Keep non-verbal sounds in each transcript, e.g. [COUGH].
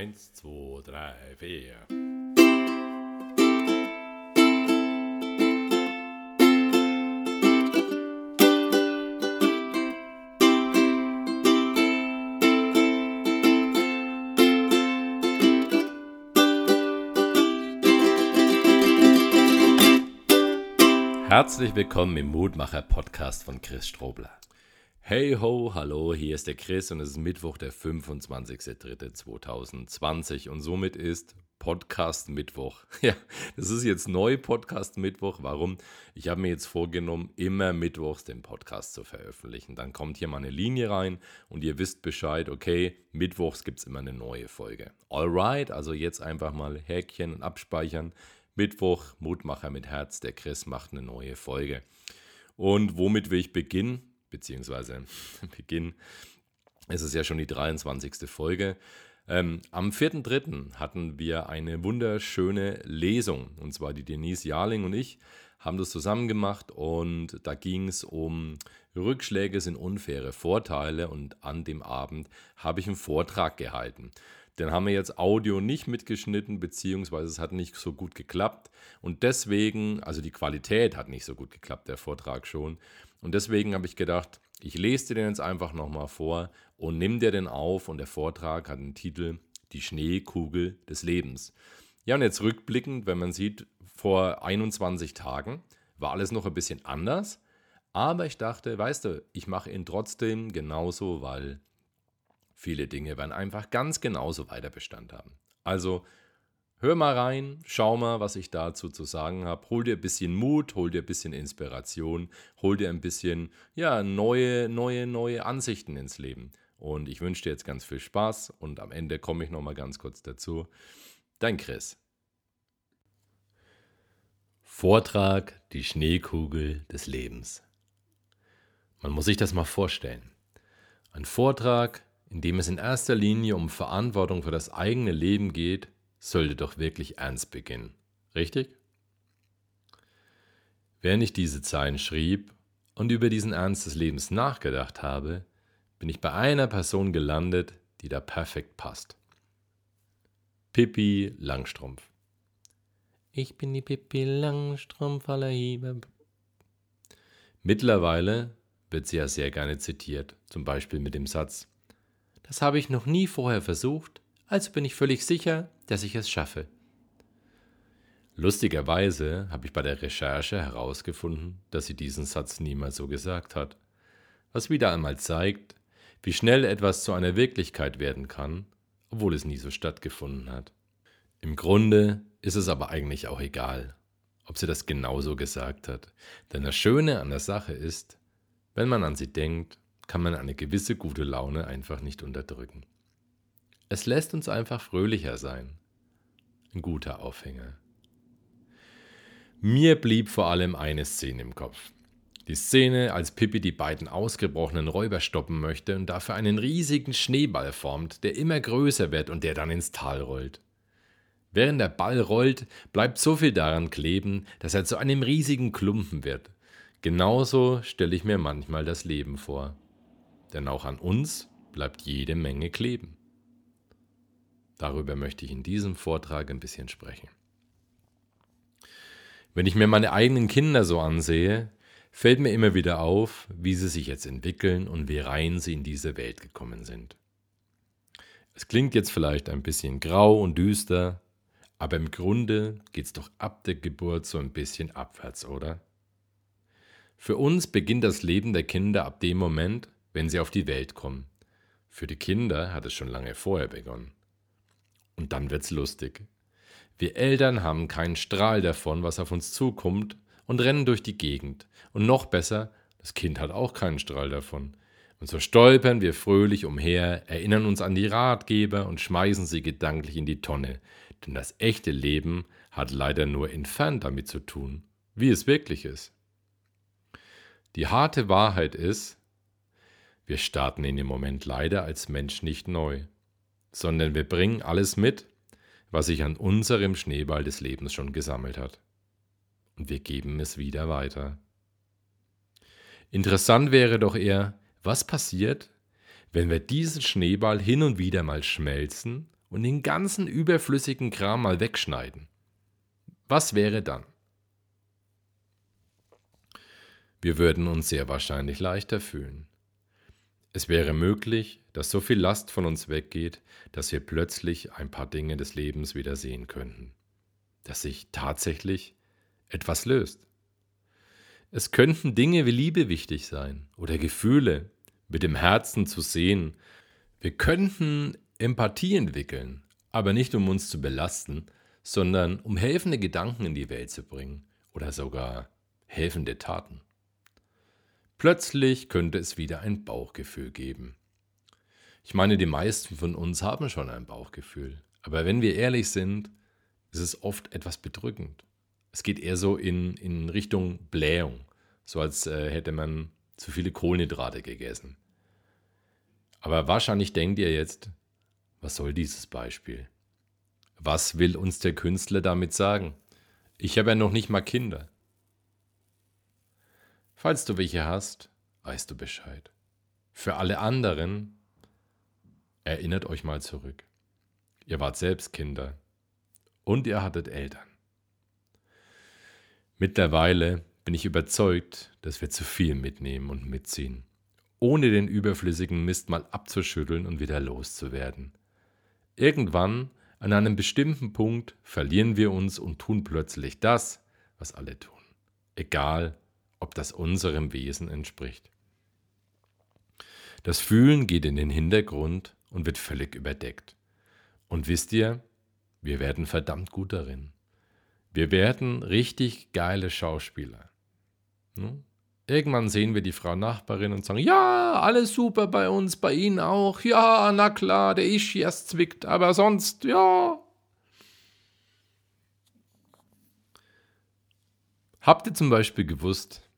Eins, zwei, drei, vier. Herzlich willkommen im Mutmacher Podcast von Chris Strobler. Hey ho, hallo, hier ist der Chris und es ist Mittwoch, der 25.03.2020 und somit ist Podcast Mittwoch. [LAUGHS] Ja, das ist jetzt neu Podcast Mittwoch. Warum? Ich habe mir jetzt vorgenommen, immer Mittwochs den Podcast zu veröffentlichen. Dann kommt hier mal eine Linie rein und ihr wisst Bescheid, okay, Mittwochs gibt es immer eine neue Folge. Alright, also jetzt einfach mal Häkchen und abspeichern. Mittwoch, Mutmacher mit Herz, der Chris macht eine neue Folge. Und womit will ich beginnen? Beziehungsweise [LAUGHS] Beginn, es ist ja schon die 23. Folge. Ähm, am 4.3. hatten wir eine wunderschöne Lesung, und zwar die Denise Jarling und ich haben das zusammen gemacht und da ging es um Rückschläge sind unfaire Vorteile und an dem Abend habe ich einen Vortrag gehalten. Den haben wir jetzt Audio nicht mitgeschnitten, beziehungsweise es hat nicht so gut geklappt. Und deswegen, also die Qualität hat nicht so gut geklappt, der Vortrag schon. Und deswegen habe ich gedacht, ich lese dir den jetzt einfach nochmal vor und nimm dir den auf. Und der Vortrag hat den Titel Die Schneekugel des Lebens. Ja, und jetzt rückblickend, wenn man sieht, vor 21 Tagen war alles noch ein bisschen anders. Aber ich dachte, weißt du, ich mache ihn trotzdem genauso, weil viele Dinge werden einfach ganz genauso weiter Bestand haben. Also Hör mal rein, schau mal, was ich dazu zu sagen habe. Hol dir ein bisschen Mut, hol dir ein bisschen Inspiration, hol dir ein bisschen ja, neue, neue, neue Ansichten ins Leben. Und ich wünsche dir jetzt ganz viel Spaß und am Ende komme ich nochmal ganz kurz dazu. Dein Chris. Vortrag Die Schneekugel des Lebens. Man muss sich das mal vorstellen. Ein Vortrag, in dem es in erster Linie um Verantwortung für das eigene Leben geht sollte doch wirklich ernst beginnen. Richtig? Während ich diese Zeilen schrieb und über diesen Ernst des Lebens nachgedacht habe, bin ich bei einer Person gelandet, die da perfekt passt. Pippi Langstrumpf. Ich bin die Pippi Langstrumpf aller Hiebe. Mittlerweile wird sie ja sehr gerne zitiert, zum Beispiel mit dem Satz: Das habe ich noch nie vorher versucht, also bin ich völlig sicher, dass ich es schaffe. Lustigerweise habe ich bei der Recherche herausgefunden, dass sie diesen Satz niemals so gesagt hat, was wieder einmal zeigt, wie schnell etwas zu einer Wirklichkeit werden kann, obwohl es nie so stattgefunden hat. Im Grunde ist es aber eigentlich auch egal, ob sie das genauso gesagt hat, denn das Schöne an der Sache ist, wenn man an sie denkt, kann man eine gewisse gute Laune einfach nicht unterdrücken. Es lässt uns einfach fröhlicher sein. Ein guter Aufhänger. Mir blieb vor allem eine Szene im Kopf. Die Szene, als Pippi die beiden ausgebrochenen Räuber stoppen möchte und dafür einen riesigen Schneeball formt, der immer größer wird und der dann ins Tal rollt. Während der Ball rollt, bleibt so viel daran kleben, dass er zu einem riesigen Klumpen wird. Genauso stelle ich mir manchmal das Leben vor. Denn auch an uns bleibt jede Menge kleben. Darüber möchte ich in diesem Vortrag ein bisschen sprechen. Wenn ich mir meine eigenen Kinder so ansehe, fällt mir immer wieder auf, wie sie sich jetzt entwickeln und wie rein sie in diese Welt gekommen sind. Es klingt jetzt vielleicht ein bisschen grau und düster, aber im Grunde geht es doch ab der Geburt so ein bisschen abwärts, oder? Für uns beginnt das Leben der Kinder ab dem Moment, wenn sie auf die Welt kommen. Für die Kinder hat es schon lange vorher begonnen. Und dann wird's lustig. Wir Eltern haben keinen Strahl davon, was auf uns zukommt, und rennen durch die Gegend. Und noch besser, das Kind hat auch keinen Strahl davon. Und so stolpern wir fröhlich umher, erinnern uns an die Ratgeber und schmeißen sie gedanklich in die Tonne. Denn das echte Leben hat leider nur entfernt damit zu tun, wie es wirklich ist. Die harte Wahrheit ist, wir starten in dem Moment leider als Mensch nicht neu sondern wir bringen alles mit, was sich an unserem Schneeball des Lebens schon gesammelt hat. Und wir geben es wieder weiter. Interessant wäre doch eher, was passiert, wenn wir diesen Schneeball hin und wieder mal schmelzen und den ganzen überflüssigen Kram mal wegschneiden. Was wäre dann? Wir würden uns sehr wahrscheinlich leichter fühlen. Es wäre möglich, dass so viel Last von uns weggeht, dass wir plötzlich ein paar Dinge des Lebens wieder sehen könnten. Dass sich tatsächlich etwas löst. Es könnten Dinge wie Liebe wichtig sein oder Gefühle mit dem Herzen zu sehen. Wir könnten Empathie entwickeln, aber nicht um uns zu belasten, sondern um helfende Gedanken in die Welt zu bringen oder sogar helfende Taten. Plötzlich könnte es wieder ein Bauchgefühl geben. Ich meine, die meisten von uns haben schon ein Bauchgefühl. Aber wenn wir ehrlich sind, ist es oft etwas bedrückend. Es geht eher so in, in Richtung Blähung, so als äh, hätte man zu viele Kohlenhydrate gegessen. Aber wahrscheinlich denkt ihr jetzt, was soll dieses Beispiel? Was will uns der Künstler damit sagen? Ich habe ja noch nicht mal Kinder. Falls du welche hast, weißt du Bescheid. Für alle anderen, erinnert euch mal zurück. Ihr wart selbst Kinder und ihr hattet Eltern. Mittlerweile bin ich überzeugt, dass wir zu viel mitnehmen und mitziehen, ohne den überflüssigen Mist mal abzuschütteln und wieder loszuwerden. Irgendwann, an einem bestimmten Punkt, verlieren wir uns und tun plötzlich das, was alle tun. Egal, ob das unserem Wesen entspricht. Das Fühlen geht in den Hintergrund und wird völlig überdeckt. Und wisst ihr, wir werden verdammt gut darin. Wir werden richtig geile Schauspieler. Hm? Irgendwann sehen wir die Frau Nachbarin und sagen, ja, alles super bei uns, bei Ihnen auch. Ja, na klar, der Ischias zwickt, aber sonst, ja. Habt ihr zum Beispiel gewusst,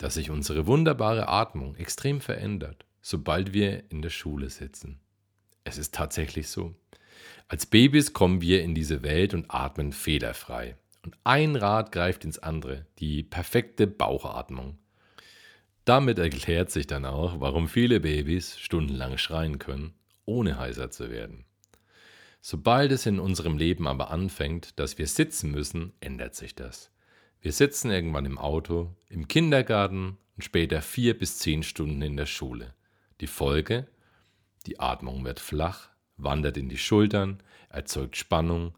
dass sich unsere wunderbare Atmung extrem verändert, sobald wir in der Schule sitzen. Es ist tatsächlich so. Als Babys kommen wir in diese Welt und atmen fehlerfrei. Und ein Rad greift ins andere, die perfekte Bauchatmung. Damit erklärt sich dann auch, warum viele Babys stundenlang schreien können, ohne heiser zu werden. Sobald es in unserem Leben aber anfängt, dass wir sitzen müssen, ändert sich das. Wir sitzen irgendwann im Auto, im Kindergarten und später vier bis zehn Stunden in der Schule. Die Folge? Die Atmung wird flach, wandert in die Schultern, erzeugt Spannung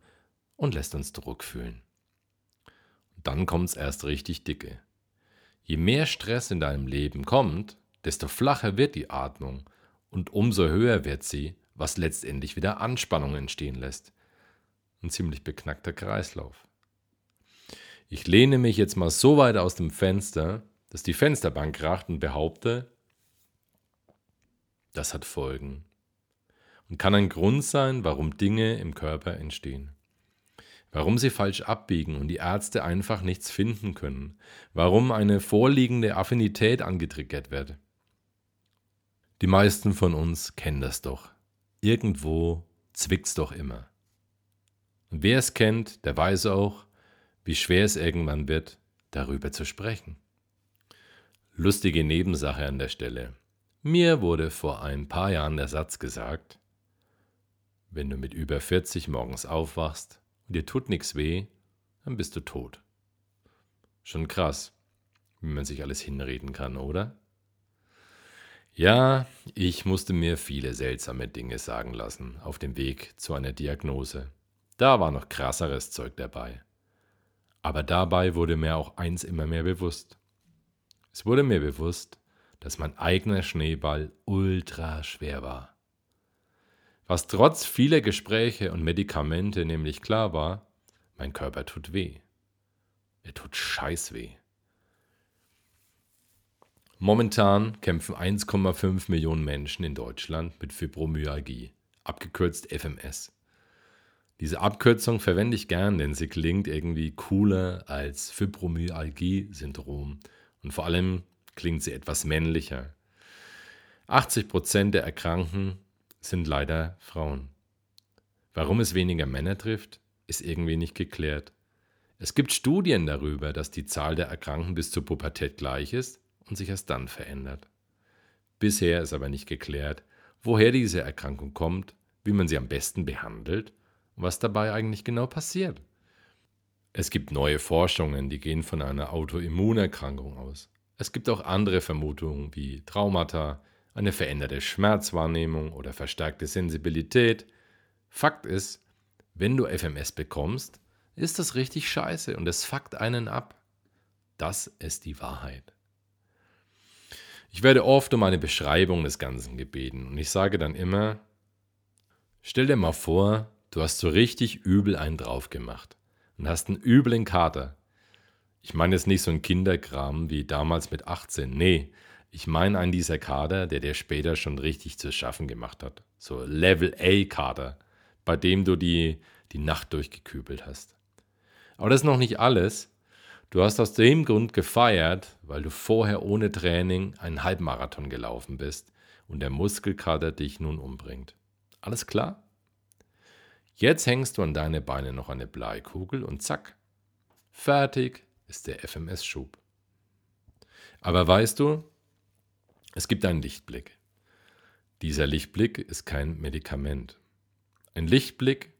und lässt uns Druck fühlen. Und dann kommt's erst richtig dicke. Je mehr Stress in deinem Leben kommt, desto flacher wird die Atmung und umso höher wird sie, was letztendlich wieder Anspannung entstehen lässt. Ein ziemlich beknackter Kreislauf. Ich lehne mich jetzt mal so weit aus dem Fenster, dass die Fensterbank kracht und behaupte, das hat Folgen und kann ein Grund sein, warum Dinge im Körper entstehen. Warum sie falsch abbiegen und die Ärzte einfach nichts finden können. Warum eine vorliegende Affinität angetriggert wird. Die meisten von uns kennen das doch. Irgendwo zwickt's doch immer. Und wer es kennt, der weiß auch, wie schwer es irgendwann wird, darüber zu sprechen. Lustige Nebensache an der Stelle. Mir wurde vor ein paar Jahren der Satz gesagt, wenn du mit über 40 morgens aufwachst und dir tut nichts weh, dann bist du tot. Schon krass, wie man sich alles hinreden kann, oder? Ja, ich musste mir viele seltsame Dinge sagen lassen auf dem Weg zu einer Diagnose. Da war noch krasseres Zeug dabei. Aber dabei wurde mir auch eins immer mehr bewusst. Es wurde mir bewusst, dass mein eigener Schneeball ultra schwer war. Was trotz vieler Gespräche und Medikamente nämlich klar war, mein Körper tut weh. Er tut scheiß weh. Momentan kämpfen 1,5 Millionen Menschen in Deutschland mit Fibromyalgie, abgekürzt FMS. Diese Abkürzung verwende ich gern, denn sie klingt irgendwie cooler als Fibromyalgie-Syndrom und vor allem klingt sie etwas männlicher. 80 Prozent der Erkrankten sind leider Frauen. Warum es weniger Männer trifft, ist irgendwie nicht geklärt. Es gibt Studien darüber, dass die Zahl der Erkrankten bis zur Pubertät gleich ist und sich erst dann verändert. Bisher ist aber nicht geklärt, woher diese Erkrankung kommt wie man sie am besten behandelt was dabei eigentlich genau passiert. Es gibt neue Forschungen, die gehen von einer Autoimmunerkrankung aus. Es gibt auch andere Vermutungen wie Traumata, eine veränderte Schmerzwahrnehmung oder verstärkte Sensibilität. Fakt ist, wenn du FMS bekommst, ist das richtig scheiße und es fuckt einen ab. Das ist die Wahrheit. Ich werde oft um eine Beschreibung des Ganzen gebeten und ich sage dann immer, stell dir mal vor, du hast so richtig übel einen drauf gemacht und hast einen üblen Kater. Ich meine jetzt nicht so ein Kinderkram wie damals mit 18, nee, ich meine einen dieser Kader, der dir später schon richtig zu schaffen gemacht hat. So Level A Kader, bei dem du die, die Nacht durchgekübelt hast. Aber das ist noch nicht alles. Du hast aus dem Grund gefeiert, weil du vorher ohne Training einen Halbmarathon gelaufen bist und der Muskelkater dich nun umbringt. Alles klar? Jetzt hängst du an deine Beine noch eine Bleikugel und zack, fertig ist der FMS-Schub. Aber weißt du, es gibt einen Lichtblick. Dieser Lichtblick ist kein Medikament. Ein Lichtblick,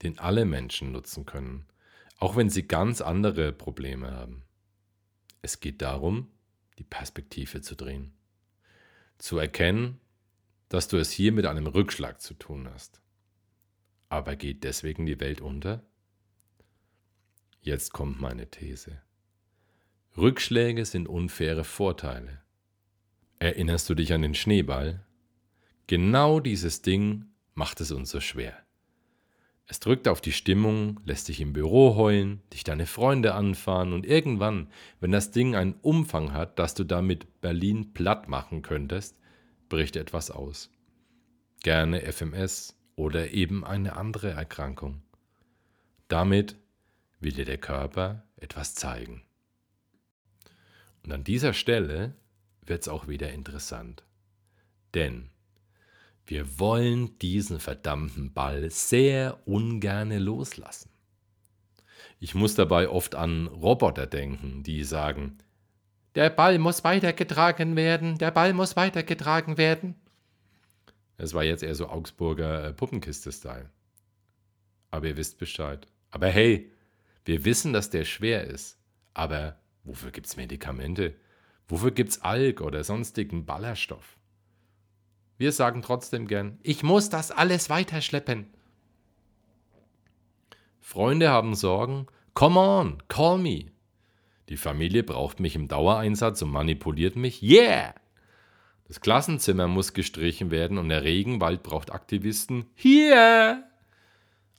den alle Menschen nutzen können, auch wenn sie ganz andere Probleme haben. Es geht darum, die Perspektive zu drehen. Zu erkennen, dass du es hier mit einem Rückschlag zu tun hast. Aber geht deswegen die Welt unter? Jetzt kommt meine These. Rückschläge sind unfaire Vorteile. Erinnerst du dich an den Schneeball? Genau dieses Ding macht es uns so schwer. Es drückt auf die Stimmung, lässt dich im Büro heulen, dich deine Freunde anfahren und irgendwann, wenn das Ding einen Umfang hat, dass du damit Berlin platt machen könntest, bricht etwas aus. Gerne FMS oder eben eine andere Erkrankung. Damit will dir der Körper etwas zeigen. Und an dieser Stelle wird es auch wieder interessant. Denn wir wollen diesen verdammten Ball sehr ungerne loslassen. Ich muss dabei oft an Roboter denken, die sagen, der Ball muss weitergetragen werden, der Ball muss weitergetragen werden. Es war jetzt eher so Augsburger äh, Puppenkiste-Style. Aber ihr wisst Bescheid. Aber hey, wir wissen, dass der schwer ist. Aber wofür gibt es Medikamente? Wofür gibt es Alk oder sonstigen Ballerstoff? Wir sagen trotzdem gern, ich muss das alles weiterschleppen. Freunde haben Sorgen, come on, call me. Die Familie braucht mich im Dauereinsatz und manipuliert mich, yeah! Das Klassenzimmer muss gestrichen werden und der Regenwald braucht Aktivisten, hier!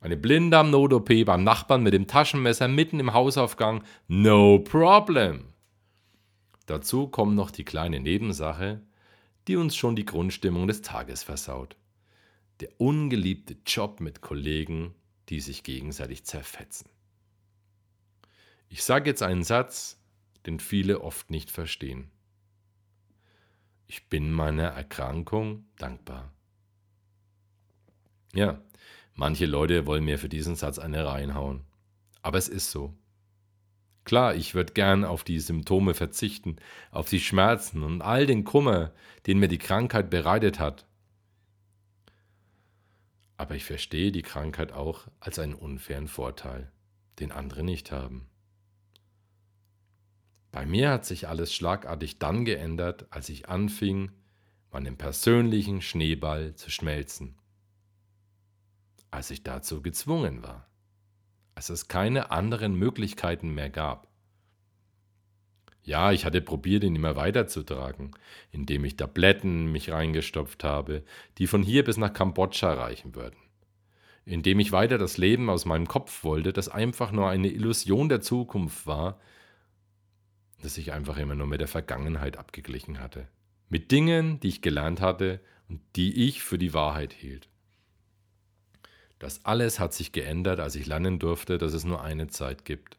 Eine Blinddarm-Not-OP beim Nachbarn mit dem Taschenmesser mitten im Hausaufgang, no problem. Dazu kommt noch die kleine Nebensache, die uns schon die Grundstimmung des Tages versaut. Der ungeliebte Job mit Kollegen, die sich gegenseitig zerfetzen. Ich sage jetzt einen Satz, den viele oft nicht verstehen. Ich bin meiner Erkrankung dankbar. Ja, manche Leute wollen mir für diesen Satz eine reinhauen. Aber es ist so. Klar, ich würde gern auf die Symptome verzichten, auf die Schmerzen und all den Kummer, den mir die Krankheit bereitet hat. Aber ich verstehe die Krankheit auch als einen unfairen Vorteil, den andere nicht haben. Bei mir hat sich alles schlagartig dann geändert, als ich anfing, meinen persönlichen Schneeball zu schmelzen. Als ich dazu gezwungen war als es keine anderen Möglichkeiten mehr gab. Ja, ich hatte probiert, ihn immer weiterzutragen, indem ich Tabletten mich reingestopft habe, die von hier bis nach Kambodscha reichen würden. Indem ich weiter das Leben aus meinem Kopf wollte, das einfach nur eine Illusion der Zukunft war, das ich einfach immer nur mit der Vergangenheit abgeglichen hatte. Mit Dingen, die ich gelernt hatte und die ich für die Wahrheit hielt. Das alles hat sich geändert, als ich lernen durfte, dass es nur eine Zeit gibt.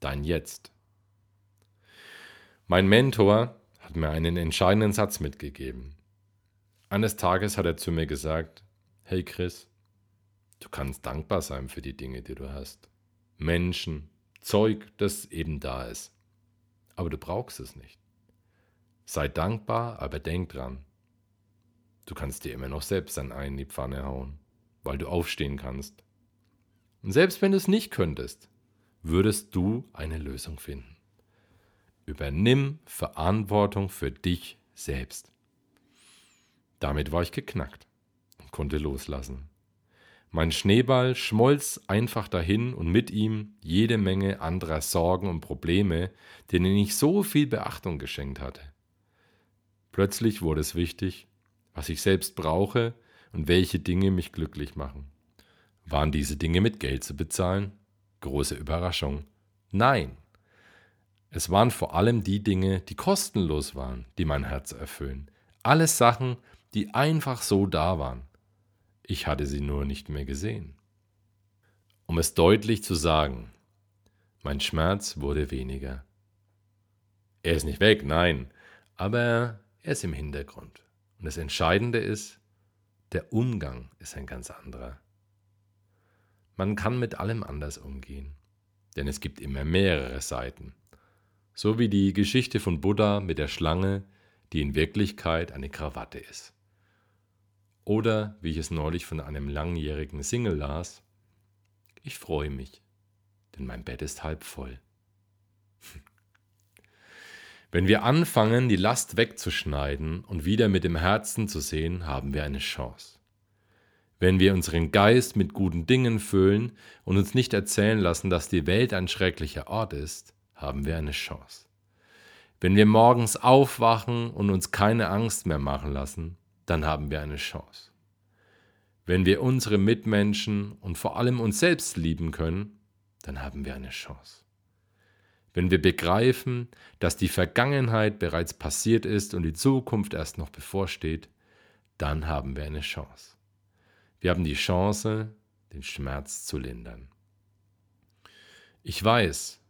Dein Jetzt. Mein Mentor hat mir einen entscheidenden Satz mitgegeben. Eines Tages hat er zu mir gesagt, hey Chris, du kannst dankbar sein für die Dinge, die du hast. Menschen, Zeug, das eben da ist. Aber du brauchst es nicht. Sei dankbar, aber denk dran. du kannst dir immer noch selbst Ei in die Pfanne hauen, weil du aufstehen kannst. Und selbst wenn du es nicht könntest, würdest du eine Lösung finden. Übernimm Verantwortung für dich selbst. Damit war ich geknackt und konnte loslassen. Mein Schneeball schmolz einfach dahin und mit ihm jede Menge anderer Sorgen und Probleme, denen ich so viel Beachtung geschenkt hatte. Plötzlich wurde es wichtig, was ich selbst brauche und welche Dinge mich glücklich machen. Waren diese Dinge mit Geld zu bezahlen? Große Überraschung. Nein. Es waren vor allem die Dinge, die kostenlos waren, die mein Herz erfüllen. Alles Sachen, die einfach so da waren. Ich hatte sie nur nicht mehr gesehen. Um es deutlich zu sagen, mein Schmerz wurde weniger. Er ist nicht weg, nein, aber er ist im Hintergrund. Und das Entscheidende ist, der Umgang ist ein ganz anderer. Man kann mit allem anders umgehen, denn es gibt immer mehrere Seiten. So wie die Geschichte von Buddha mit der Schlange, die in Wirklichkeit eine Krawatte ist. Oder, wie ich es neulich von einem langjährigen Single las, ich freue mich, denn mein Bett ist halb voll. Wenn wir anfangen, die Last wegzuschneiden und wieder mit dem Herzen zu sehen, haben wir eine Chance. Wenn wir unseren Geist mit guten Dingen füllen und uns nicht erzählen lassen, dass die Welt ein schrecklicher Ort ist, haben wir eine Chance. Wenn wir morgens aufwachen und uns keine Angst mehr machen lassen, dann haben wir eine Chance. Wenn wir unsere Mitmenschen und vor allem uns selbst lieben können, dann haben wir eine Chance. Wenn wir begreifen, dass die Vergangenheit bereits passiert ist und die Zukunft erst noch bevorsteht, dann haben wir eine Chance. Wir haben die Chance, den Schmerz zu lindern. Ich weiß,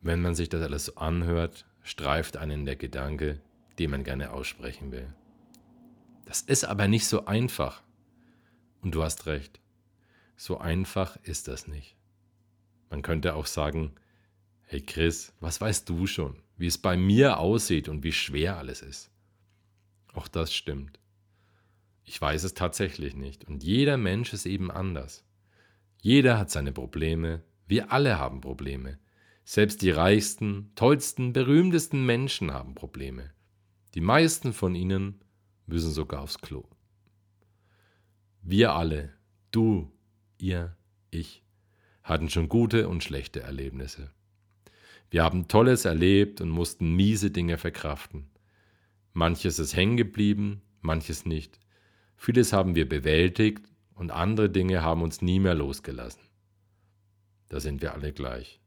wenn man sich das alles anhört, streift einen der Gedanke, den man gerne aussprechen will. Das ist aber nicht so einfach. Und du hast recht. So einfach ist das nicht. Man könnte auch sagen, hey Chris, was weißt du schon, wie es bei mir aussieht und wie schwer alles ist? Auch das stimmt. Ich weiß es tatsächlich nicht. Und jeder Mensch ist eben anders. Jeder hat seine Probleme. Wir alle haben Probleme. Selbst die reichsten, tollsten, berühmtesten Menschen haben Probleme. Die meisten von ihnen müssen sogar aufs Klo. Wir alle, du, ihr, ich, hatten schon gute und schlechte Erlebnisse. Wir haben Tolles erlebt und mussten miese Dinge verkraften. Manches ist hängen geblieben, manches nicht. Vieles haben wir bewältigt und andere Dinge haben uns nie mehr losgelassen. Da sind wir alle gleich.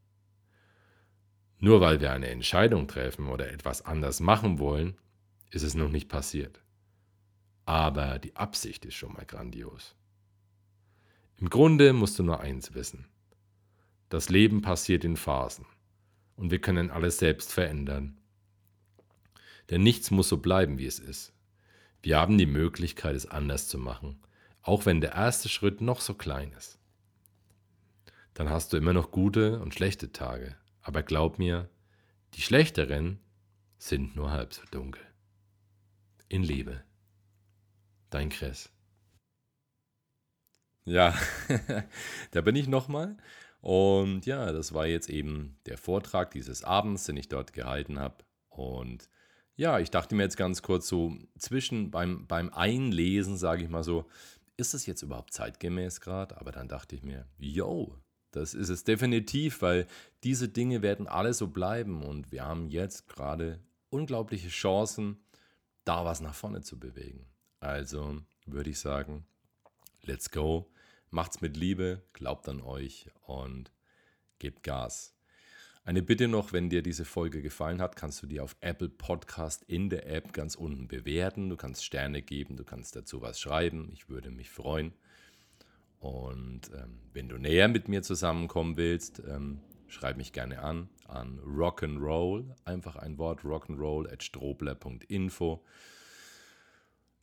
Nur weil wir eine Entscheidung treffen oder etwas anders machen wollen, ist es noch nicht passiert aber die Absicht ist schon mal grandios. Im Grunde musst du nur eins wissen. Das Leben passiert in Phasen und wir können alles selbst verändern. Denn nichts muss so bleiben, wie es ist. Wir haben die Möglichkeit, es anders zu machen, auch wenn der erste Schritt noch so klein ist. Dann hast du immer noch gute und schlechte Tage, aber glaub mir, die schlechteren sind nur halb so dunkel. In Liebe. Dein Chris. Ja, [LAUGHS] da bin ich nochmal. Und ja, das war jetzt eben der Vortrag dieses Abends, den ich dort gehalten habe. Und ja, ich dachte mir jetzt ganz kurz so, zwischen beim, beim Einlesen, sage ich mal so, ist es jetzt überhaupt zeitgemäß gerade? Aber dann dachte ich mir, yo, das ist es definitiv, weil diese Dinge werden alle so bleiben und wir haben jetzt gerade unglaubliche Chancen, da was nach vorne zu bewegen. Also würde ich sagen, let's go, macht's mit Liebe, glaubt an euch und gebt Gas. Eine Bitte noch, wenn dir diese Folge gefallen hat, kannst du die auf Apple Podcast in der App ganz unten bewerten. Du kannst Sterne geben, du kannst dazu was schreiben. Ich würde mich freuen. Und ähm, wenn du näher mit mir zusammenkommen willst, ähm, schreib mich gerne an an Rock'n'Roll, einfach ein Wort rock'n'roll at strobler.info.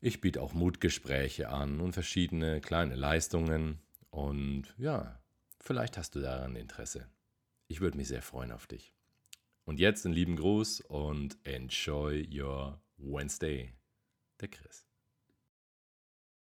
Ich biete auch Mutgespräche an und verschiedene kleine Leistungen. Und ja, vielleicht hast du daran Interesse. Ich würde mich sehr freuen auf dich. Und jetzt einen lieben Gruß und enjoy your Wednesday. Der Chris.